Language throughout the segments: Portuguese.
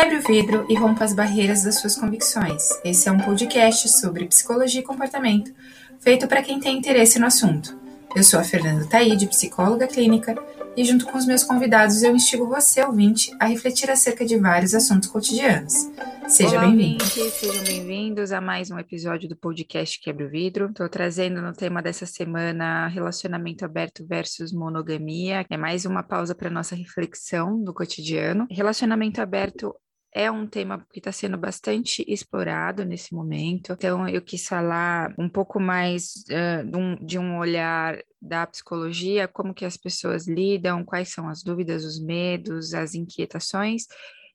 Quebre o vidro e rompa as barreiras das suas convicções. Esse é um podcast sobre psicologia e comportamento, feito para quem tem interesse no assunto. Eu sou a Fernanda Taide, psicóloga clínica, e junto com os meus convidados eu instigo você, ouvinte, a refletir acerca de vários assuntos cotidianos. Seja bem-vindo. Sejam bem-vindos a mais um episódio do podcast Quebra o Vidro. Estou trazendo no tema dessa semana relacionamento aberto versus monogamia. É mais uma pausa para nossa reflexão do cotidiano. Relacionamento aberto é um tema que está sendo bastante explorado nesse momento. Então, eu quis falar um pouco mais uh, de, um, de um olhar da psicologia, como que as pessoas lidam, quais são as dúvidas, os medos, as inquietações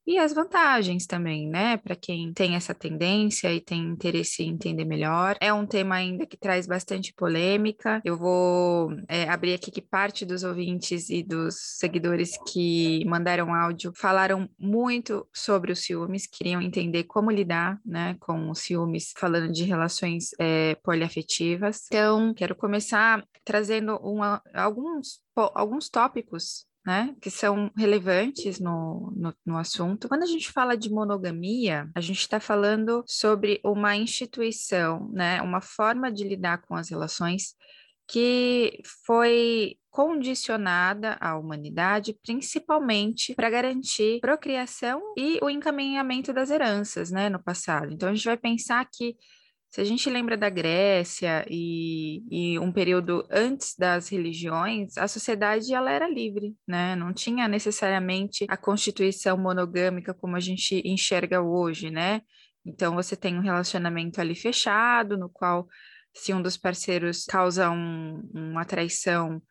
e as vantagens também, né? Para quem tem essa tendência e tem interesse em entender melhor. É um tema ainda que traz bastante polêmica. Eu vou é, abrir aqui que parte dos ouvintes e dos seguidores que mandaram áudio falaram muito sobre os ciúmes, queriam entender como lidar, né, com os ciúmes, falando de relações é, poliafetivas. Então, quero começar trazendo uma, alguns, alguns tópicos né, que são relevantes no, no, no, assunto. Quando a gente fala de monogamia, a gente está falando sobre uma instituição, né, uma forma de lidar com as relações que foi condicionada à humanidade, principalmente para garantir procriação e o encaminhamento das heranças, né, no passado. Então a gente vai pensar que se a gente lembra da Grécia e, e, um período antes das religiões, a sociedade ela era livre, né? Não tinha necessariamente a constituição monogâmica como a gente enxerga hoje, né? Então você tem um relacionamento ali fechado, no qual se um dos parceiros causa um, uma traição,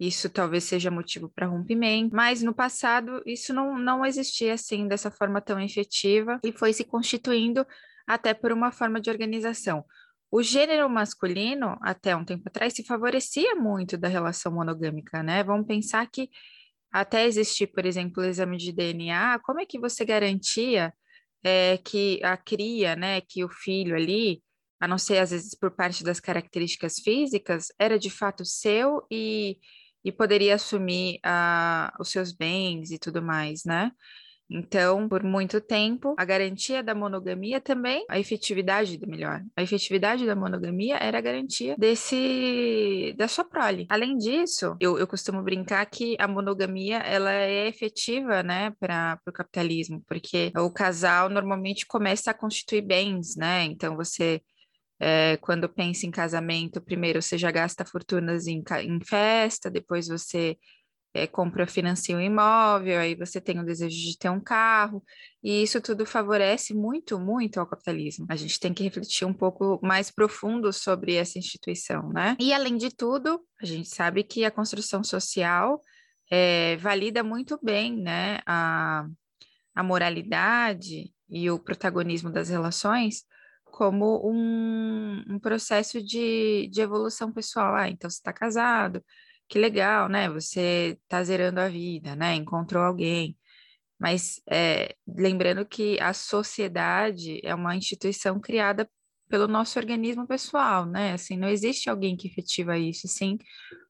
isso talvez seja motivo para rompimento, mas no passado isso não, não existia assim dessa forma tão efetiva e foi se constituindo até por uma forma de organização. O gênero masculino, até um tempo atrás, se favorecia muito da relação monogâmica, né? Vamos pensar que até existir, por exemplo, o exame de DNA, como é que você garantia é, que a cria, né, que o filho ali, a não ser às vezes por parte das características físicas, era de fato seu e, e poderia assumir uh, os seus bens e tudo mais, né? Então, por muito tempo, a garantia da monogamia também, a efetividade, melhor, a efetividade da monogamia era a garantia desse da sua prole. Além disso, eu, eu costumo brincar que a monogamia ela é efetiva, né, para o capitalismo, porque o casal normalmente começa a constituir bens, né? Então você é, quando pensa em casamento, primeiro você já gasta fortunas em, em festa, depois você é, compra, financia um imóvel, aí você tem o desejo de ter um carro, e isso tudo favorece muito, muito ao capitalismo. A gente tem que refletir um pouco mais profundo sobre essa instituição, né? E além de tudo, a gente sabe que a construção social é, valida muito bem, né, a, a moralidade e o protagonismo das relações como um, um processo de, de evolução pessoal. Ah, então você está casado, que legal, né? Você está zerando a vida, né? Encontrou alguém. Mas é, lembrando que a sociedade é uma instituição criada pelo nosso organismo pessoal, né? Assim, não existe alguém que efetiva isso, sim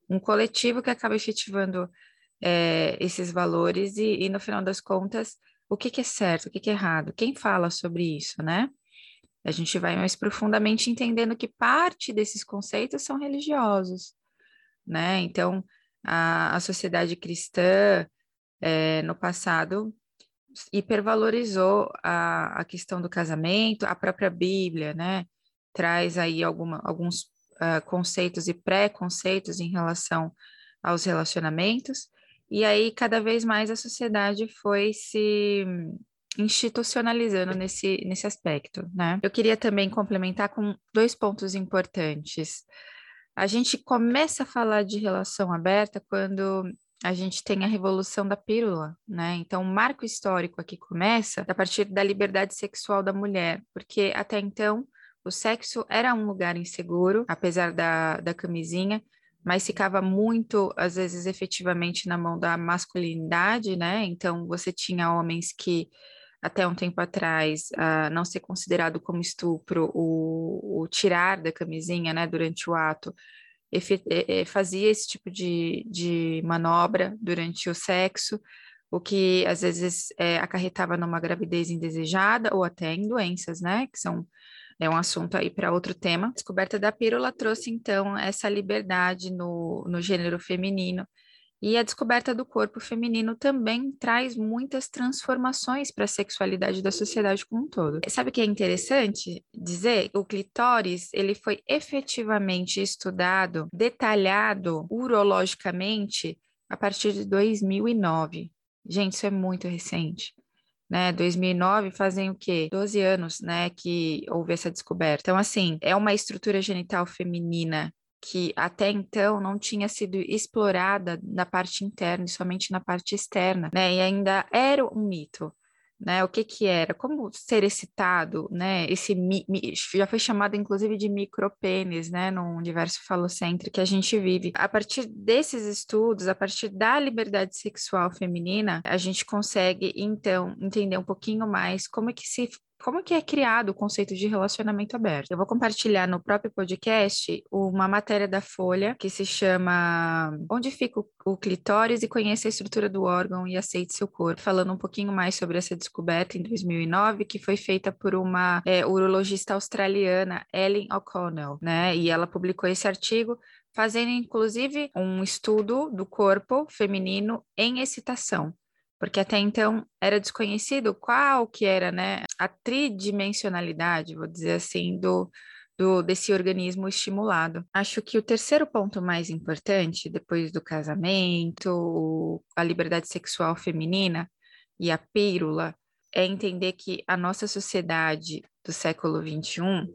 um coletivo que acaba efetivando é, esses valores e, e, no final das contas, o que, que é certo, o que, que é errado, quem fala sobre isso, né? A gente vai mais profundamente entendendo que parte desses conceitos são religiosos, né? Então, a, a sociedade cristã, é, no passado, hipervalorizou a, a questão do casamento, a própria Bíblia, né? Traz aí alguma, alguns uh, conceitos e preconceitos em relação aos relacionamentos, e aí cada vez mais a sociedade foi se institucionalizando nesse, nesse aspecto, né? Eu queria também complementar com dois pontos importantes. A gente começa a falar de relação aberta quando a gente tem a revolução da pílula, né? Então, o marco histórico aqui começa a partir da liberdade sexual da mulher, porque até então o sexo era um lugar inseguro, apesar da, da camisinha, mas ficava muito, às vezes, efetivamente na mão da masculinidade, né? Então, você tinha homens que até um tempo atrás, uh, não ser considerado como estupro o, o, tirar da camisinha, né, durante o ato, fazia esse tipo de, de manobra durante o sexo, o que às vezes é, acarretava numa gravidez indesejada ou até em doenças, né? Que são é um assunto aí para outro tema. A descoberta da pílula trouxe então essa liberdade no, no gênero feminino. E a descoberta do corpo feminino também traz muitas transformações para a sexualidade da sociedade como um todo. Sabe o que é interessante dizer? O clitóris, ele foi efetivamente estudado, detalhado urologicamente a partir de 2009. Gente, isso é muito recente. Né, 2009 fazem o quê? 12 anos, né, que houve essa descoberta. Então, assim, é uma estrutura genital feminina que até então não tinha sido explorada na parte interna e somente na parte externa, né, e ainda era um mito né? O que que era? Como ser excitado, né? Esse mi, mi, já foi chamado inclusive de micropênis, né? No universo falocêntrico que a gente vive. A partir desses estudos, a partir da liberdade sexual feminina, a gente consegue então entender um pouquinho mais como é que se como que é criado o conceito de relacionamento aberto. Eu vou compartilhar no próprio podcast uma matéria da Folha que se chama Onde fica o clitóris e conheça a estrutura do órgão e aceite seu corpo, falando um pouquinho mais sobre essa descoberta em 2009 que foi feita por uma é, urologista australiana, Ellen O'Connell, né? E ela publicou esse artigo fazendo inclusive um estudo do corpo feminino em excitação porque até então era desconhecido qual que era, né, a tridimensionalidade, vou dizer assim, do, do desse organismo estimulado. Acho que o terceiro ponto mais importante, depois do casamento, a liberdade sexual feminina e a pílula, é entender que a nossa sociedade do século XXI,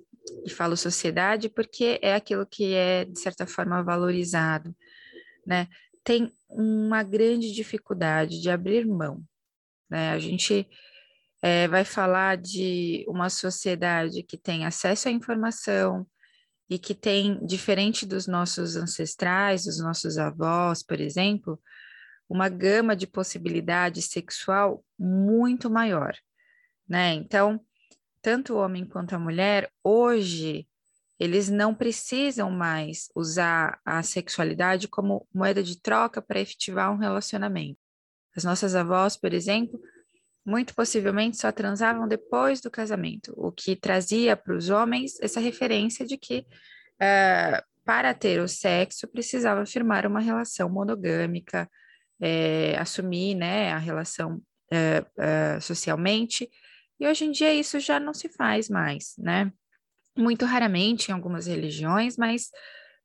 e falo sociedade porque é aquilo que é, de certa forma, valorizado, né? Tem uma grande dificuldade de abrir mão. Né? A gente é, vai falar de uma sociedade que tem acesso à informação e que tem, diferente dos nossos ancestrais, dos nossos avós, por exemplo, uma gama de possibilidade sexual muito maior. Né? Então, tanto o homem quanto a mulher, hoje, eles não precisam mais usar a sexualidade como moeda de troca para efetivar um relacionamento. As nossas avós, por exemplo, muito possivelmente só transavam depois do casamento, o que trazia para os homens essa referência de que uh, para ter o sexo precisava firmar uma relação monogâmica, é, assumir né, a relação uh, uh, socialmente, e hoje em dia isso já não se faz mais, né? Muito raramente em algumas religiões, mas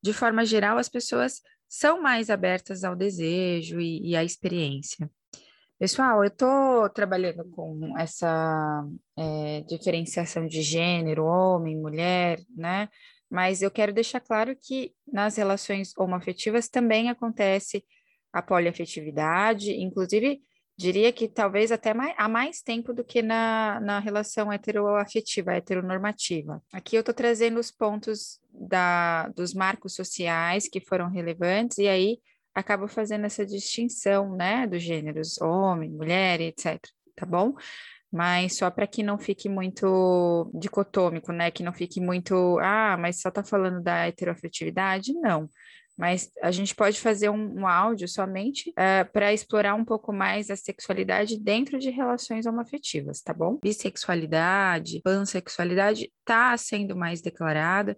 de forma geral as pessoas são mais abertas ao desejo e, e à experiência. Pessoal, eu estou trabalhando com essa é, diferenciação de gênero, homem, mulher, né? Mas eu quero deixar claro que nas relações homoafetivas também acontece a poliafetividade, inclusive diria que talvez até mais, há mais tempo do que na, na relação heteroafetiva, heteronormativa. Aqui eu estou trazendo os pontos da, dos marcos sociais que foram relevantes, e aí acabo fazendo essa distinção, né, dos gêneros homem, mulher, etc, tá bom? Mas só para que não fique muito dicotômico, né, que não fique muito, ah, mas só está falando da heteroafetividade? Não mas a gente pode fazer um, um áudio somente uh, eh, para explorar um pouco mais a sexualidade dentro de relações homoafetivas, tá bom? Bissexualidade, pansexualidade está sendo mais declarada.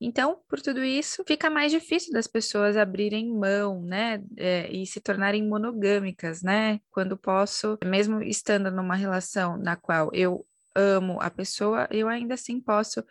Então, por tudo isso, fica mais difícil das pessoas abrirem mão, né, é, e se tornarem monogâmicas, né? Quando posso, mesmo estando numa relação na qual eu amo a pessoa, eu ainda assim posso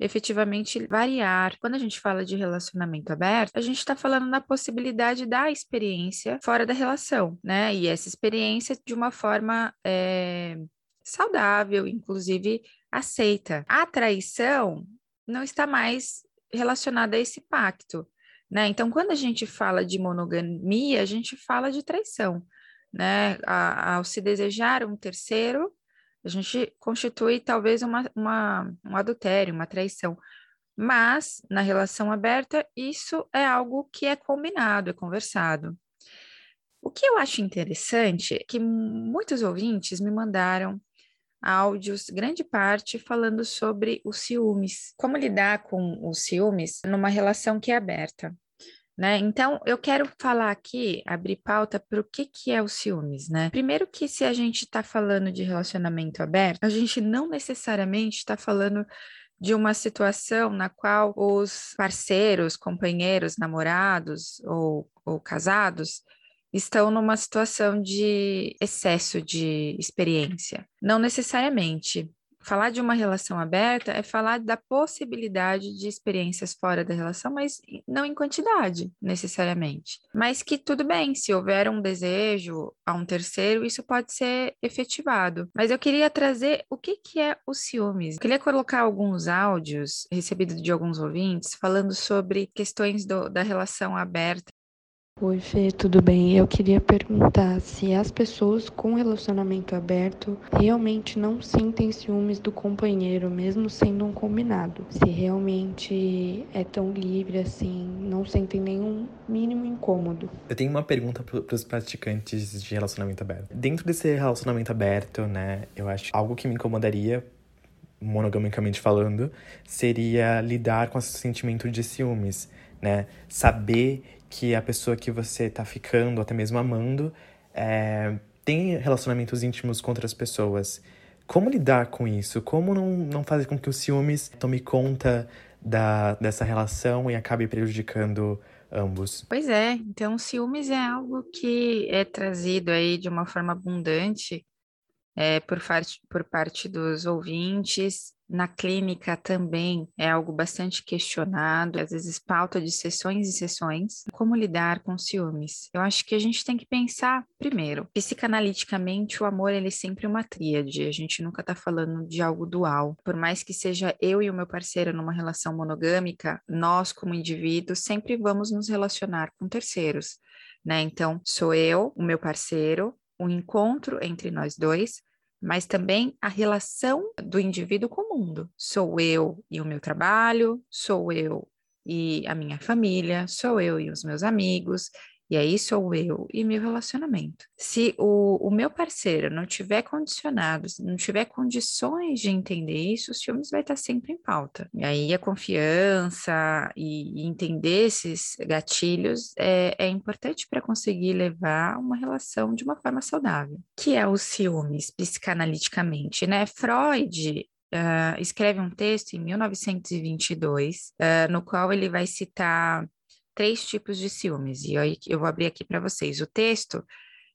efetivamente variar. Quando a gente fala de relacionamento aberto, a gente está falando na possibilidade da experiência fora da relação, né? E essa experiência de uma forma é, saudável, inclusive aceita. A traição não está mais relacionada a esse pacto. Né? Então, quando a gente fala de monogamia, a gente fala de traição, né? A, ao se desejar um terceiro, a gente constitui talvez uma, uma, um adultério, uma traição. Mas, na relação aberta, isso é algo que é combinado, é conversado. O que eu acho interessante é que muitos ouvintes me mandaram áudios, grande parte, falando sobre os ciúmes. Como lidar com os ciúmes numa relação que é aberta. Né? Então, eu quero falar aqui, abrir pauta para o que, que é o ciúmes, né? Primeiro que se a gente está falando de relacionamento aberto, a gente não necessariamente está falando de uma situação na qual os parceiros, companheiros, namorados ou, ou casados estão numa situação de excesso de experiência. Não necessariamente falar de uma relação aberta é falar da possibilidade de experiências fora da relação, mas não em quantidade, necessariamente. Mas que tudo bem, se houver um desejo a um terceiro, isso pode ser efetivado. Mas eu queria trazer o que, que é o ciúmes. Eu queria colocar alguns áudios recebidos de alguns ouvintes falando sobre questões do, da relação aberta Oi, Fê, tudo bem? Eu queria perguntar se as pessoas com relacionamento aberto realmente não sentem ciúmes do companheiro, mesmo sendo um combinado. Se realmente é tão livre assim, não sentem nenhum mínimo incômodo. Eu tenho uma pergunta para os praticantes de relacionamento aberto. Dentro desse relacionamento aberto, né, eu acho algo que me incomodaria monogamicamente falando, seria lidar com esse sentimento de ciúmes, né? Saber que a pessoa que você tá ficando, até mesmo amando, é, tem relacionamentos íntimos com outras pessoas. Como lidar com isso? Como não, não fazer com que os ciúmes tome conta da, dessa relação e acabe prejudicando ambos? Pois é, então ciúmes é algo que é trazido aí de uma forma abundante é, por, parte, por parte dos ouvintes na clínica também é algo bastante questionado, às vezes pauta de sessões e sessões. Como lidar com ciúmes? Eu acho que a gente tem que pensar, primeiro, psicanaliticamente, o amor ele é sempre uma tríade, a gente nunca está falando de algo dual. Por mais que seja eu e o meu parceiro numa relação monogâmica, nós, como indivíduos, sempre vamos nos relacionar com terceiros. Né? Então, sou eu, o meu parceiro, um encontro entre nós dois, mas também a relação do indivíduo com o mundo. Sou eu e o meu trabalho, sou eu e a minha família, sou eu e os meus amigos, e aí sou eu e meu relacionamento. Se o, o meu parceiro não tiver condicionados, não tiver condições de entender isso, o ciúmes vai estar sempre em pauta. E aí a confiança e, entender esses gatilhos é, é importante para conseguir levar uma relação de uma forma saudável. Que é o ciúmes psicanaliticamente, né? Freud Uh, escreve um texto em 1922, uh, no qual ele vai citar três tipos de ciúmes. E aí eu vou abrir aqui para vocês. O texto,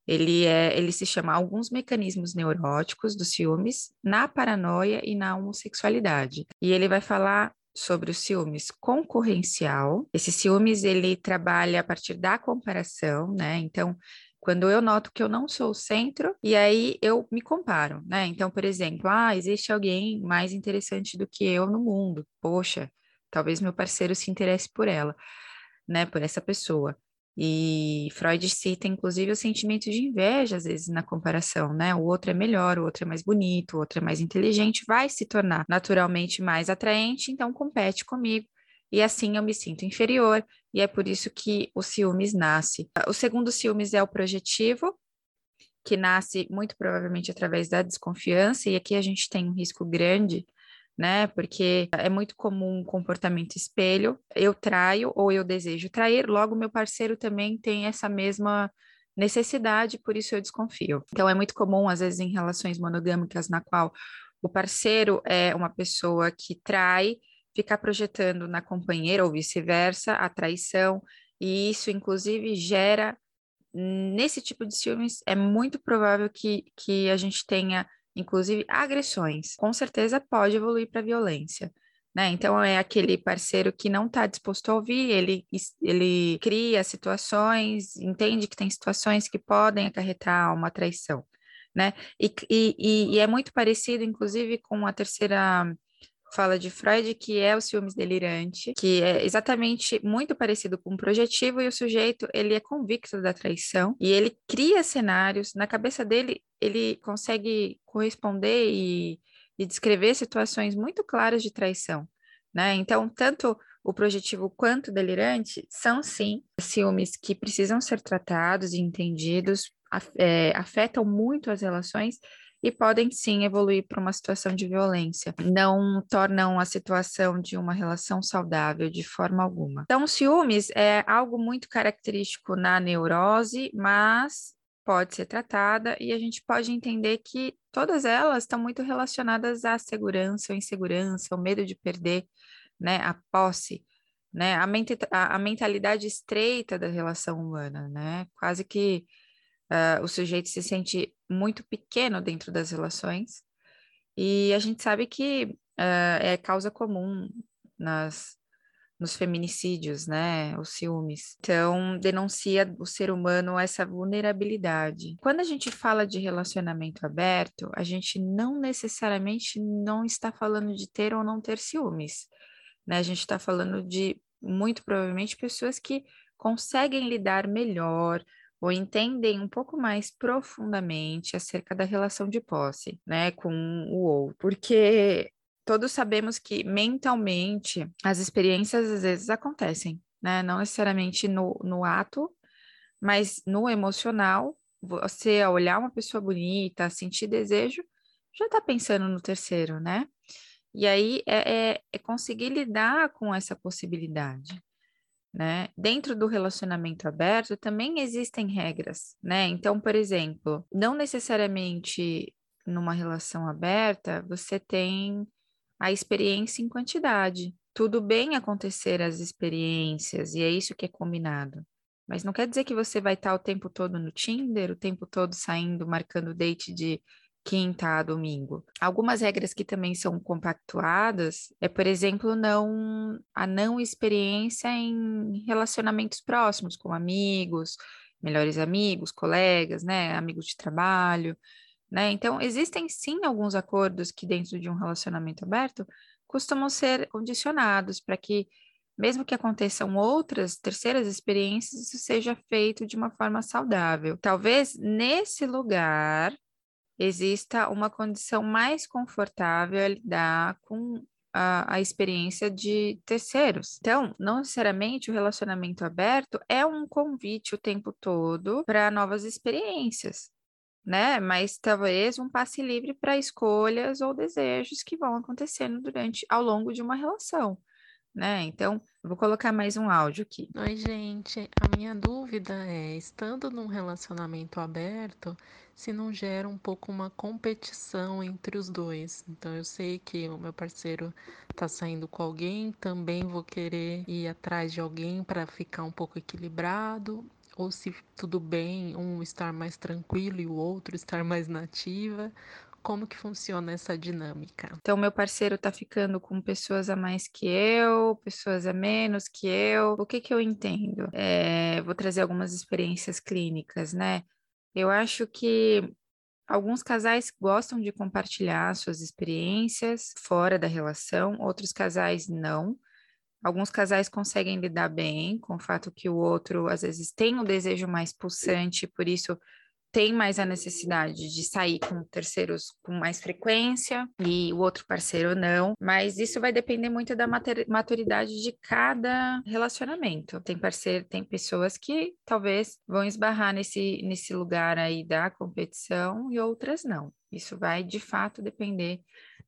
ele, é, ele se chama Alguns Mecanismos Neuróticos dos Ciúmes na Paranoia e na Homossexualidade. E ele vai falar sobre os ciúmes concorrencial. Esse ciúmes, ele trabalha a partir da comparação, né? Então, quando eu noto que eu não sou o centro, e aí eu me comparo, né? Então, por exemplo, ah, existe alguém mais interessante do que eu no mundo. Poxa, talvez meu parceiro se interesse por ela né, por essa pessoa. E Freud cita, inclusive, o sentimento de inveja, às vezes, na comparação, né? O outro é melhor, o outro é mais bonito, o outro é mais inteligente, vai se tornar naturalmente mais atraente, então compete comigo. E assim eu me sinto inferior, e é por isso que o ciúmes nasce. O segundo ciúmes é o projetivo, que nasce muito provavelmente através da desconfiança, e aqui a gente tem um risco grande né? Porque é muito comum um comportamento espelho. Eu traio ou eu desejo trair, logo meu parceiro também tem essa mesma necessidade, por isso eu desconfio. Então é muito comum às vezes em relações monogâmicas na qual o parceiro é uma pessoa que trai, ficar projetando na companheira ou vice-versa a traição, e isso inclusive gera nesse tipo de ciúmes é muito provável que, que a gente tenha inclusive agressões, com certeza pode evoluir para violência. Né? Então é aquele parceiro que não está disposto a ouvir, ele, ele cria situações, entende que tem situações que podem acarretar uma traição, né? E, e, e é muito parecido, inclusive, com a terceira fala de Freud, que é o ciúmes delirante, que é exatamente muito parecido com o projetivo, e o sujeito, ele é convicto da traição, e ele cria cenários, na cabeça dele, ele consegue corresponder e, e descrever situações muito claras de traição, né? Então, tanto o projetivo quanto o delirante são, sim, ciúmes que precisam ser tratados e entendidos, é, afetam muito as relações, e podem sim evoluir para uma situação de violência. Não tornam a situação de uma relação saudável de forma alguma. Então, ciúmes é algo muito característico na neurose, mas pode ser tratada e a gente pode entender que todas elas estão muito relacionadas à segurança ou insegurança, o medo de perder, né, a posse, né, a, ment a, a mentalidade estreita da relação humana, né, quase que uh, o sujeito se sente muito pequeno dentro das relações e a gente sabe que uh, é causa comum nas nos feminicídios, né, os ciúmes. Então, denuncia o ser humano essa vulnerabilidade. Quando a gente fala de relacionamento aberto, a gente não necessariamente não está falando de ter ou não ter ciúmes, né? A gente está falando de muito provavelmente pessoas que conseguem lidar melhor ou entendem um pouco mais profundamente acerca da relação de posse, né, com o outro. Porque todos sabemos que mentalmente as experiências às vezes acontecem, né? Não necessariamente no, no ato, mas no emocional, você olhar uma pessoa bonita, sentir desejo, já está pensando no terceiro, né? E aí é, é, é conseguir lidar com essa possibilidade. Né? Dentro do relacionamento aberto também existem regras, né? Então, por exemplo, não necessariamente numa relação aberta você tem a experiência em quantidade. Tudo bem acontecer as experiências, e é isso que é combinado. Mas não quer dizer que você vai estar o tempo todo no Tinder, o tempo todo saindo, marcando date de quinta a domingo. Algumas regras que também são compactuadas é, por exemplo, não a não experiência em relacionamentos próximos, com amigos, melhores amigos, colegas, né, amigos de trabalho. Né? Então, existem sim alguns acordos que, dentro de um relacionamento aberto, costumam ser condicionados para que, mesmo que aconteçam outras terceiras experiências, isso seja feito de uma forma saudável. Talvez nesse lugar exista uma condição mais confortável a lidar com a, a, experiência de terceiros. Então, não necessariamente o relacionamento aberto é um convite o tempo todo para novas experiências né? Mas talvez um passe livre para escolhas ou desejos que vão acontecendo durante ao longo de uma relação, né? Então, vou colocar mais um áudio aqui. Oi, gente. A minha dúvida é, estando num relacionamento aberto, se não gera um pouco uma competição entre os dois. Então, eu sei que o meu parceiro está saindo com alguém, também vou querer ir atrás de alguém para ficar um pouco equilibrado ou se tudo bem um estar mais tranquilo e o outro estar mais nativa. Como que funciona essa dinâmica? Então, meu parceiro tá ficando com pessoas a mais que eu, pessoas a menos que eu. O que que eu entendo? É, vou trazer algumas experiências clínicas, né? Eu acho que Alguns casais gostam de compartilhar suas experiências fora da relação, outros casais não. Alguns casais conseguem lidar bem com o fato que o outro, às vezes, tem um desejo mais pulsante, por isso tem mais a necessidade de sair com terceiros com mais frequência e o outro parceiro não, mas isso vai depender muito da maturidade de cada relacionamento. Tem parceiro, tem pessoas que talvez vão esbarrar nesse, nesse lugar aí da competição e outras não. Isso vai de fato depender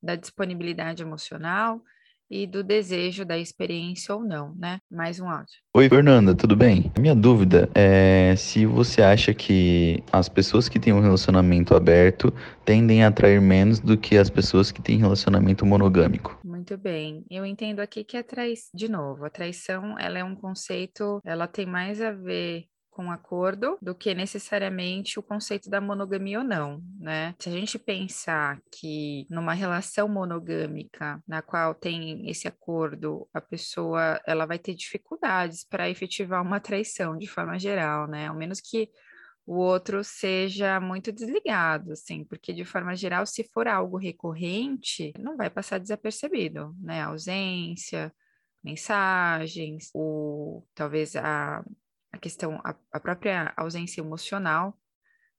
da disponibilidade emocional, e do desejo da experiência ou não, né? Mais um áudio. Oi, Fernanda, tudo bem? Minha dúvida é se você acha que as pessoas que têm um relacionamento aberto tendem a atrair menos do que as pessoas que têm relacionamento monogâmico. Muito bem. Eu entendo aqui que a traição, de novo, a traição, ela é um conceito, ela tem mais a ver com acordo do que necessariamente o conceito da monogamia ou não, né? Se a gente pensar que numa relação monogâmica na qual tem esse acordo, a pessoa ela vai ter dificuldades para efetivar uma traição de forma geral, né? Ao menos que o outro seja muito desligado, assim, porque de forma geral, se for algo recorrente, não vai passar desapercebido, né? A ausência, mensagens, o talvez a a questão, a, a própria ausência emocional,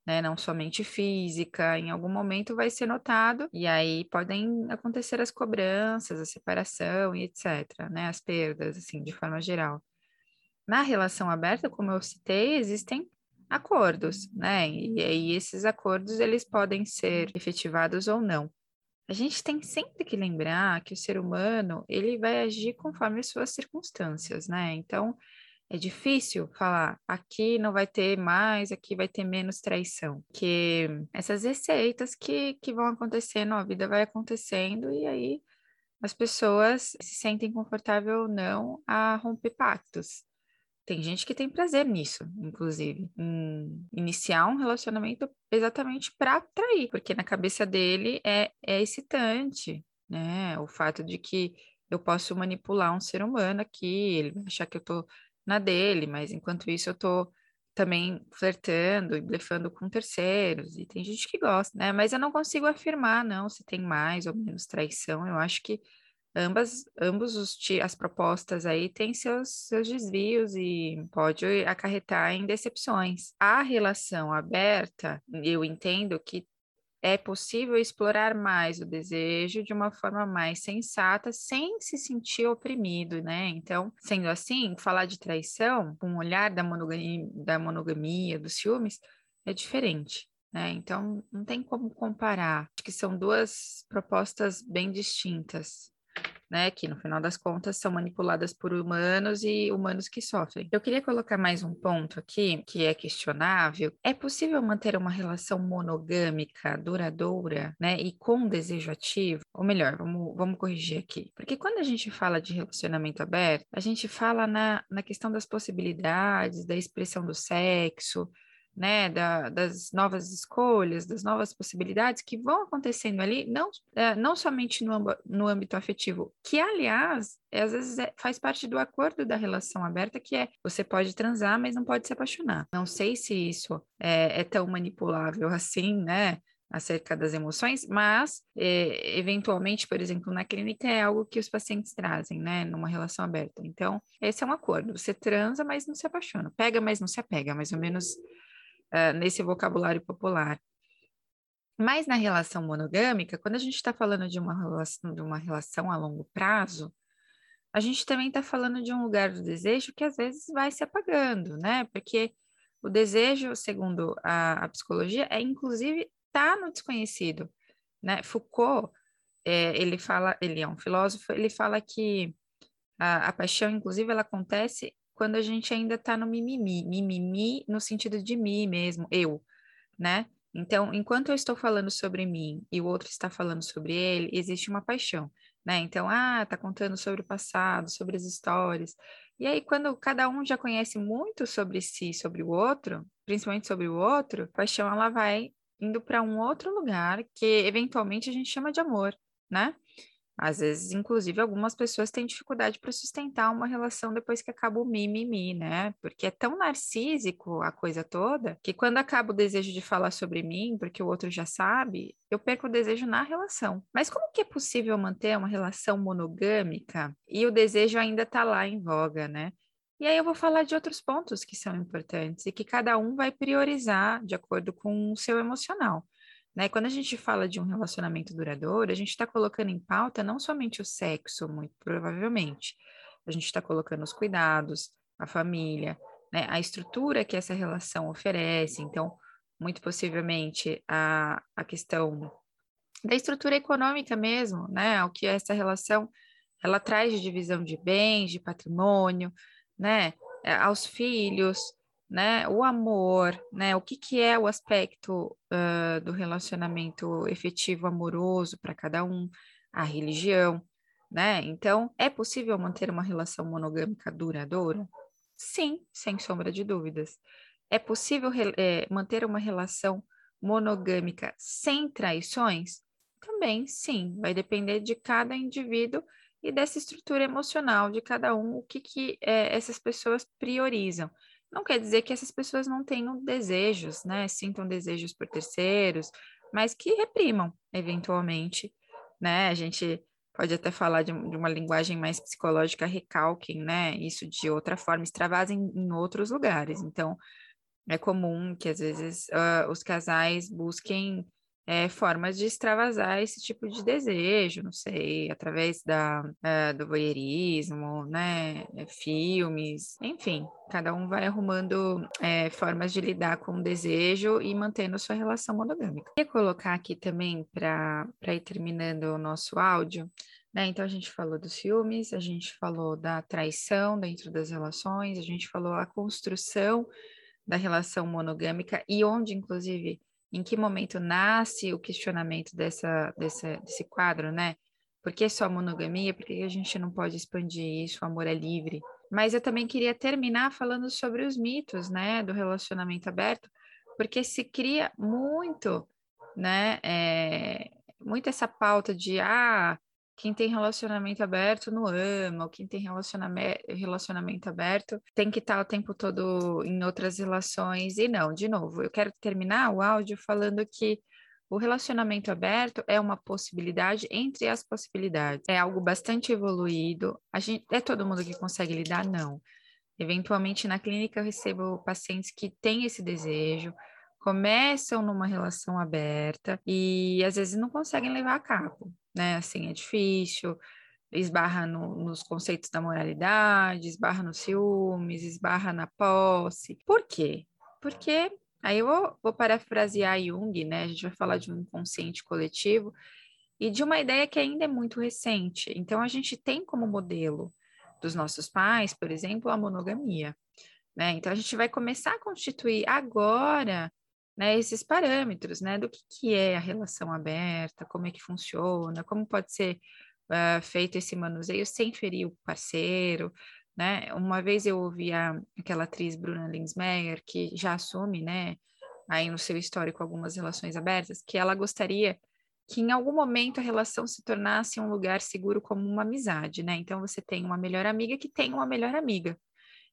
né, não somente física, em algum momento vai ser notado, e aí podem acontecer as cobranças, a separação e etc., né, as perdas, assim, de forma geral. Na relação aberta, como eu citei, existem acordos, né? E aí esses acordos eles podem ser efetivados ou não. A gente tem sempre que lembrar que o ser humano ele vai agir conforme as suas circunstâncias, né? Então é difícil falar aqui não vai ter mais, aqui vai ter menos traição, que essas receitas que, que vão acontecendo, a vida vai acontecendo e aí as pessoas se sentem confortáveis ou não a romper pactos. Tem gente que tem prazer nisso, inclusive, em iniciar um relacionamento exatamente para atrair, porque na cabeça dele é, é excitante, né? O fato de que eu posso manipular um ser humano aqui, ele vai achar que eu tô na dele, mas enquanto isso eu tô também flertando e blefando com terceiros, e tem gente que gosta, né? Mas eu não consigo afirmar, não, se tem mais ou menos traição. Eu acho que ambas, ambos os, as propostas aí têm seus, seus desvios e pode acarretar em decepções. A relação aberta, eu entendo que é possível explorar mais o desejo de uma forma mais sensata, sem se sentir oprimido, né? Então, sendo assim, falar de traição com o olhar da monogamia, da monogamia, dos ciúmes, é diferente. Né? Então, não tem como comparar. Acho que são duas propostas bem distintas né, que no final das contas são manipuladas por humanos e humanos que sofrem. Eu queria colocar mais um ponto aqui que é questionável. É possível manter uma relação monogâmica duradoura, né, e com desejo ativo? Ou melhor, vamos, vamos corrigir aqui. Porque quando a gente fala de relacionamento aberto, a gente fala na, na questão das possibilidades, da expressão do sexo, né, da, das novas escolhas, das novas possibilidades que vão acontecendo ali, não, é, não somente no, no âmbito afetivo, que, aliás, é, às vezes é, faz parte do acordo da relação aberta, que é você pode transar, mas não pode se apaixonar. Não sei se isso é, é tão manipulável assim, né? acerca das emoções, mas é, eventualmente, por exemplo, na clínica é algo que os pacientes trazem, né, numa relação aberta. Então, esse é um acordo. Você transa, mas não se apaixona. Pega, mas não se apega, mais ou menos uh, nesse vocabulário popular. Mas na relação monogâmica, quando a gente está falando de uma, relação, de uma relação a longo prazo, a gente também está falando de um lugar do desejo que às vezes vai se apagando, né? Porque o desejo, segundo a, a psicologia, é inclusive tá no desconhecido, né? Foucault, é, ele fala, ele é um filósofo, ele fala que a, a paixão, inclusive, ela acontece quando a gente ainda está no mimimi, mimimi no sentido de mim mesmo, eu, né? Então, enquanto eu estou falando sobre mim e o outro está falando sobre ele, existe uma paixão, né? Então, ah, tá contando sobre o passado, sobre as histórias. E aí, quando cada um já conhece muito sobre si, sobre o outro, principalmente sobre o outro, a paixão ela vai indo para um outro lugar que eventualmente a gente chama de amor, né? Às vezes, inclusive, algumas pessoas têm dificuldade para sustentar uma relação depois que acaba o mimimi, né? Porque é tão narcísico a coisa toda que quando acaba o desejo de falar sobre mim, porque o outro já sabe, eu perco o desejo na relação. Mas como que é possível manter uma relação monogâmica e o desejo ainda está lá em voga, né? E aí eu vou falar de outros pontos que são importantes e que cada um vai priorizar de acordo com o seu emocional. Né? Quando a gente fala de um relacionamento duradouro, a gente está colocando em pauta não somente o sexo, muito provavelmente, a gente está colocando os cuidados, a família, né? a estrutura que essa relação oferece, então, muito possivelmente, a, a questão da estrutura econômica mesmo, né? O que essa relação ela traz de divisão de bens, de patrimônio, né? É, aos filhos, né? O amor, né? O que, que é o aspecto uh, do relacionamento efetivo amoroso para cada um, a religião, né? Então, é possível manter uma relação monogâmica duradoura? Sim, sem sombra de dúvidas. É possível é, manter uma relação monogâmica sem traições? Também sim, vai depender de cada indivíduo e dessa estrutura emocional de cada um, o que, que é, essas pessoas priorizam. Não quer dizer que essas pessoas não tenham desejos, né? Sintam desejos por terceiros, mas que reprimam, eventualmente, né? A gente pode até falar de, de uma linguagem mais psicológica, recalquem, né? Isso de outra forma, extravasem em outros lugares. Então, é comum que às vezes uh, os casais busquem é, formas de extravasar esse tipo de desejo, não sei, através da, uh, do voyeurismo, né, é, filmes, enfim, cada um vai arrumando é, formas de lidar com o desejo e mantendo sua relação monogâmica. Queria colocar aqui também, para ir terminando o nosso áudio, né? Então, a gente falou dos filmes, a gente falou da traição dentro das relações, a gente falou a construção da relação monogâmica e onde, inclusive, em que momento nasce o questionamento dessa, dessa, desse quadro, né? Por que só monogamia? Por que a gente não pode expandir isso? O amor é livre. Mas eu também queria terminar falando sobre os mitos, né, do relacionamento aberto, porque se cria muito, né, é, muito essa pauta de, ah, quem tem relacionamento aberto não ama, ou quem tem relacionamento, relacionamento aberto tem que estar o tempo todo em outras relações. E não, de novo, eu quero terminar o áudio falando que o relacionamento aberto é uma possibilidade entre as possibilidades. É algo bastante evoluído. A gente, é todo mundo que consegue lidar? Não. Eventualmente, na clínica, eu recebo pacientes que têm esse desejo, começam numa relação aberta e às vezes não conseguem levar a cabo né? Assim, é difícil, esbarra no, nos conceitos da moralidade, esbarra nos ciúmes, esbarra na posse. Por quê? Porque aí eu vou, vou parafrasear Jung, né? A gente vai falar de um inconsciente coletivo e de uma ideia que ainda é muito recente. Então, a gente tem como modelo dos nossos pais, por exemplo, a monogamia. Né? Então, a gente vai começar a constituir agora né, esses parâmetros, né, do que, que é a relação aberta, como é que funciona, como pode ser uh, feito esse manuseio sem ferir o parceiro, né? Uma vez eu ouvi a, aquela atriz Bruna Linsmeyer, que já assume, né, aí no seu histórico algumas relações abertas, que ela gostaria que em algum momento a relação se tornasse um lugar seguro como uma amizade, né? Então você tem uma melhor amiga que tem uma melhor amiga,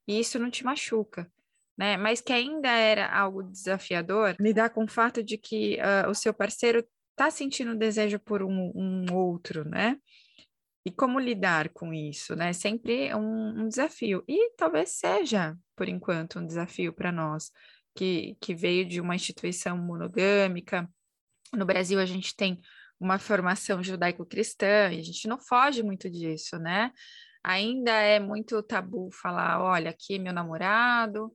e isso não te machuca né? Mas que ainda era algo desafiador lidar com o fato de que uh, o seu parceiro está sentindo desejo por um, um, outro, né? E como lidar com isso, né? Sempre um, um desafio. E talvez seja, por enquanto, um desafio para nós, que, que veio de uma instituição monogâmica. No Brasil, a gente tem uma formação judaico-cristã, e a gente não foge muito disso, né? Ainda é muito tabu falar, olha, aqui é meu namorado,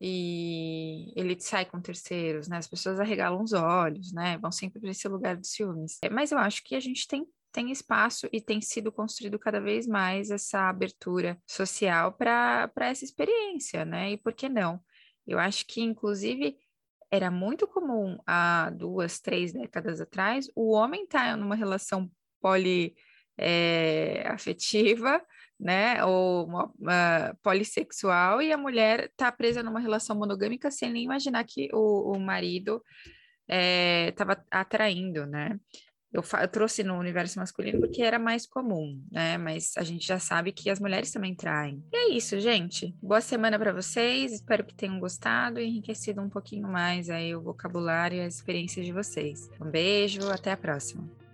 e ele sai com terceiros, né? As pessoas arregalam os olhos, né? Vão sempre para esse lugar de ciúmes. É, mas eu acho que a gente tem tem espaço e tem sido construído cada vez mais essa abertura social para essa experiência, né? E por que não? Eu acho que, inclusive, era muito comum há duas, três décadas atrás o homem estar tá numa relação poli é, afetiva né, ou uma, polissexual e a mulher está presa numa relação monogâmica sem nem imaginar que o, o marido estava é, atraindo, né? Eu, eu, trouxe no universo masculino porque era mais comum, né? Mas a gente já sabe que as mulheres também traem. E é isso, gente. Boa semana para vocês. Espero que tenham gostado e enriquecido um pouquinho mais aí o vocabulário e as experiências de vocês. Um beijo, até a próxima.